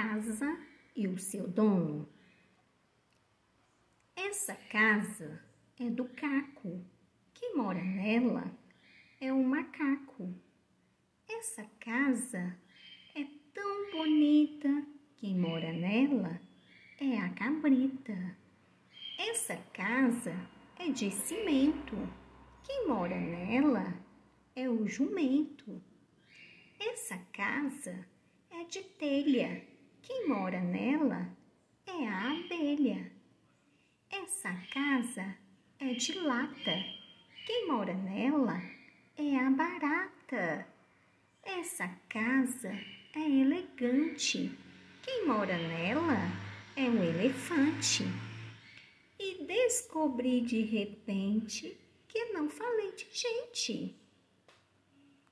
casa e o seu dono. Essa casa é do caco. Quem mora nela é o macaco. Essa casa é tão bonita. Quem mora nela é a cabrita. Essa casa é de cimento. Quem mora nela é o jumento. Essa casa é de telha. Quem mora nela é a abelha. Essa casa é de lata. Quem mora nela é a barata. Essa casa é elegante. Quem mora nela é o elefante. E descobri de repente que não falei de gente.